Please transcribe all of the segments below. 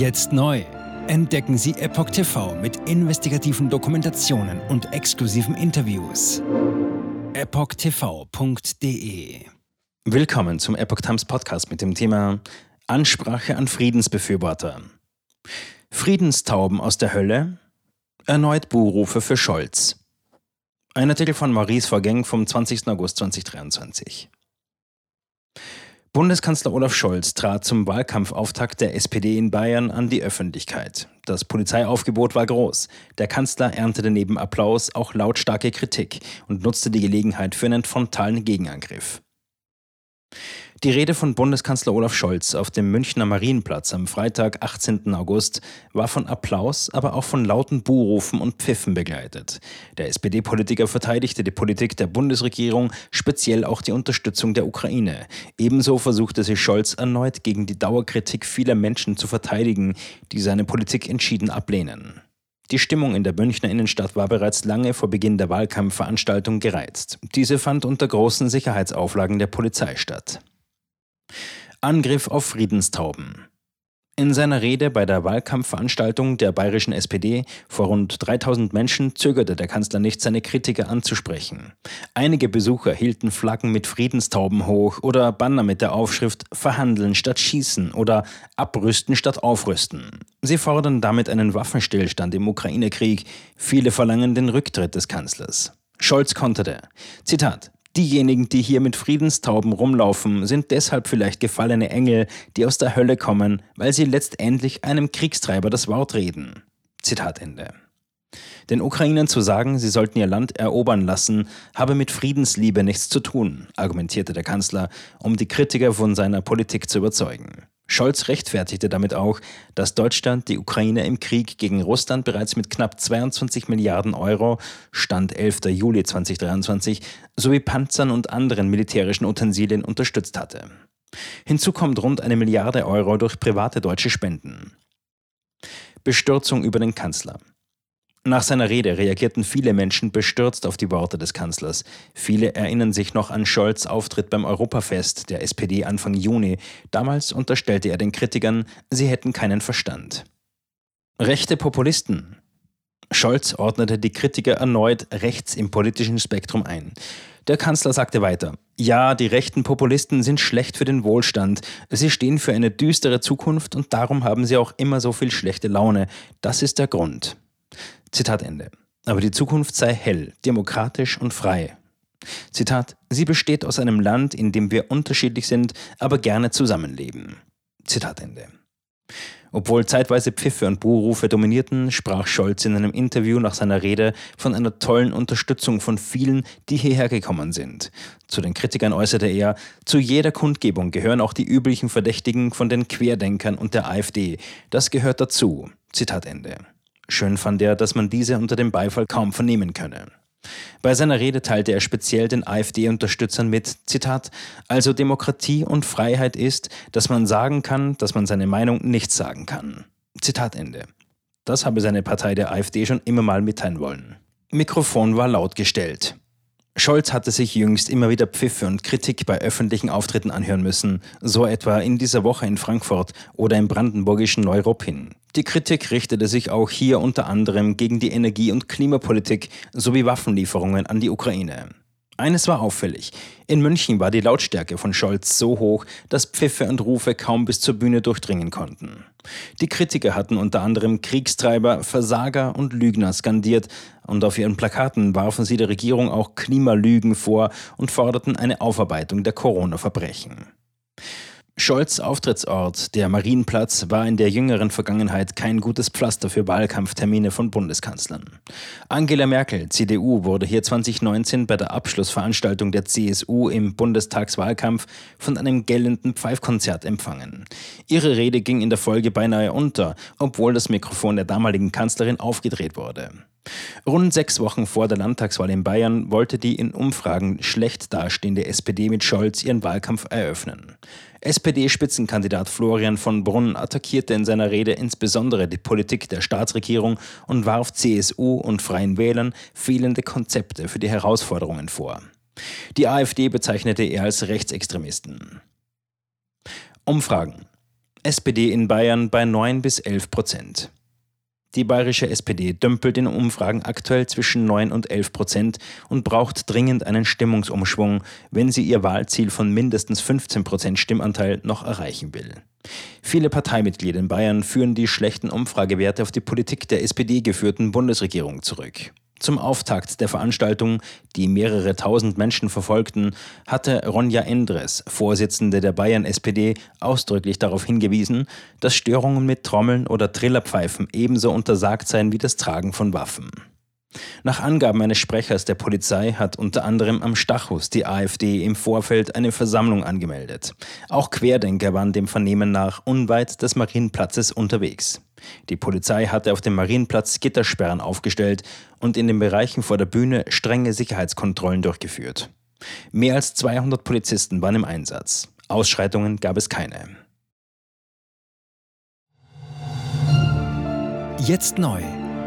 Jetzt neu. Entdecken Sie Epoch TV mit investigativen Dokumentationen und exklusiven Interviews. EpochTV.de Willkommen zum Epoch Times Podcast mit dem Thema Ansprache an Friedensbefürworter. Friedenstauben aus der Hölle? Erneut Buhrufe für Scholz. Ein Artikel von Maurice Vorgäng vom 20. August 2023. Bundeskanzler Olaf Scholz trat zum Wahlkampfauftakt der SPD in Bayern an die Öffentlichkeit. Das Polizeiaufgebot war groß. Der Kanzler erntete neben Applaus auch lautstarke Kritik und nutzte die Gelegenheit für einen frontalen Gegenangriff. Die Rede von Bundeskanzler Olaf Scholz auf dem Münchner Marienplatz am Freitag, 18. August, war von Applaus, aber auch von lauten Buhrufen und Pfiffen begleitet. Der SPD-Politiker verteidigte die Politik der Bundesregierung, speziell auch die Unterstützung der Ukraine. Ebenso versuchte sich Scholz erneut gegen die Dauerkritik vieler Menschen zu verteidigen, die seine Politik entschieden ablehnen. Die Stimmung in der Münchner Innenstadt war bereits lange vor Beginn der Wahlkampfveranstaltung gereizt. Diese fand unter großen Sicherheitsauflagen der Polizei statt. Angriff auf Friedenstauben. In seiner Rede bei der Wahlkampfveranstaltung der bayerischen SPD vor rund 3000 Menschen zögerte der Kanzler nicht, seine Kritiker anzusprechen. Einige Besucher hielten Flaggen mit Friedenstauben hoch oder Banner mit der Aufschrift Verhandeln statt Schießen oder Abrüsten statt Aufrüsten. Sie fordern damit einen Waffenstillstand im Ukraine-Krieg. Viele verlangen den Rücktritt des Kanzlers. Scholz konterte. Zitat. Diejenigen, die hier mit Friedenstauben rumlaufen, sind deshalb vielleicht gefallene Engel, die aus der Hölle kommen, weil sie letztendlich einem Kriegstreiber das Wort reden. Zitat Ende. Den Ukrainern zu sagen, sie sollten ihr Land erobern lassen, habe mit Friedensliebe nichts zu tun, argumentierte der Kanzler, um die Kritiker von seiner Politik zu überzeugen. Scholz rechtfertigte damit auch, dass Deutschland die Ukraine im Krieg gegen Russland bereits mit knapp 22 Milliarden Euro, Stand 11. Juli 2023, sowie Panzern und anderen militärischen Utensilien unterstützt hatte. Hinzu kommt rund eine Milliarde Euro durch private deutsche Spenden. Bestürzung über den Kanzler. Nach seiner Rede reagierten viele Menschen bestürzt auf die Worte des Kanzlers. Viele erinnern sich noch an Scholz' Auftritt beim Europafest der SPD Anfang Juni. Damals unterstellte er den Kritikern, sie hätten keinen Verstand. Rechte Populisten. Scholz ordnete die Kritiker erneut rechts im politischen Spektrum ein. Der Kanzler sagte weiter, ja, die rechten Populisten sind schlecht für den Wohlstand, sie stehen für eine düstere Zukunft und darum haben sie auch immer so viel schlechte Laune. Das ist der Grund. Zitat Ende. Aber die Zukunft sei hell, demokratisch und frei. Zitat, sie besteht aus einem Land, in dem wir unterschiedlich sind, aber gerne zusammenleben. Zitat Ende. Obwohl zeitweise Pfiffe und Buhrufe dominierten, sprach Scholz in einem Interview nach seiner Rede von einer tollen Unterstützung von vielen, die hierher gekommen sind. Zu den Kritikern äußerte er, zu jeder Kundgebung gehören auch die üblichen Verdächtigen von den Querdenkern und der AfD. Das gehört dazu. Zitat Ende. Schön fand er, dass man diese unter dem Beifall kaum vernehmen könne. Bei seiner Rede teilte er speziell den AfD-Unterstützern mit, Zitat, also Demokratie und Freiheit ist, dass man sagen kann, dass man seine Meinung nicht sagen kann. Zitat Ende. Das habe seine Partei der AfD schon immer mal mitteilen wollen. Mikrofon war laut gestellt. Scholz hatte sich jüngst immer wieder Pfiffe und Kritik bei öffentlichen Auftritten anhören müssen, so etwa in dieser Woche in Frankfurt oder im brandenburgischen Neuruppin. Die Kritik richtete sich auch hier unter anderem gegen die Energie- und Klimapolitik sowie Waffenlieferungen an die Ukraine. Eines war auffällig. In München war die Lautstärke von Scholz so hoch, dass Pfiffe und Rufe kaum bis zur Bühne durchdringen konnten. Die Kritiker hatten unter anderem Kriegstreiber, Versager und Lügner skandiert und auf ihren Plakaten warfen sie der Regierung auch Klimalügen vor und forderten eine Aufarbeitung der Corona-Verbrechen. Scholz Auftrittsort, der Marienplatz, war in der jüngeren Vergangenheit kein gutes Pflaster für Wahlkampftermine von Bundeskanzlern. Angela Merkel, CDU, wurde hier 2019 bei der Abschlussveranstaltung der CSU im Bundestagswahlkampf von einem gellenden Pfeifkonzert empfangen. Ihre Rede ging in der Folge beinahe unter, obwohl das Mikrofon der damaligen Kanzlerin aufgedreht wurde. Rund sechs Wochen vor der Landtagswahl in Bayern wollte die in Umfragen schlecht dastehende SPD mit Scholz ihren Wahlkampf eröffnen. SPD-Spitzenkandidat Florian von Brunn attackierte in seiner Rede insbesondere die Politik der Staatsregierung und warf CSU und Freien Wählern fehlende Konzepte für die Herausforderungen vor. Die AfD bezeichnete er als Rechtsextremisten. Umfragen. SPD in Bayern bei 9 bis 11 Prozent. Die bayerische SPD dümpelt in Umfragen aktuell zwischen 9 und 11 Prozent und braucht dringend einen Stimmungsumschwung, wenn sie ihr Wahlziel von mindestens 15 Prozent Stimmanteil noch erreichen will. Viele Parteimitglieder in Bayern führen die schlechten Umfragewerte auf die Politik der SPD geführten Bundesregierung zurück. Zum Auftakt der Veranstaltung, die mehrere tausend Menschen verfolgten, hatte Ronja Endres, Vorsitzende der Bayern-SPD, ausdrücklich darauf hingewiesen, dass Störungen mit Trommeln oder Trillerpfeifen ebenso untersagt seien wie das Tragen von Waffen. Nach Angaben eines Sprechers der Polizei hat unter anderem am Stachus die AfD im Vorfeld eine Versammlung angemeldet. Auch Querdenker waren dem Vernehmen nach unweit des Marienplatzes unterwegs. Die Polizei hatte auf dem Marienplatz Gittersperren aufgestellt und in den Bereichen vor der Bühne strenge Sicherheitskontrollen durchgeführt. Mehr als 200 Polizisten waren im Einsatz. Ausschreitungen gab es keine. Jetzt neu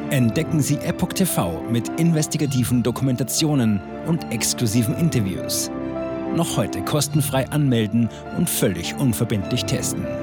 entdecken Sie Epoch TV mit investigativen Dokumentationen und exklusiven Interviews. Noch heute kostenfrei anmelden und völlig unverbindlich testen.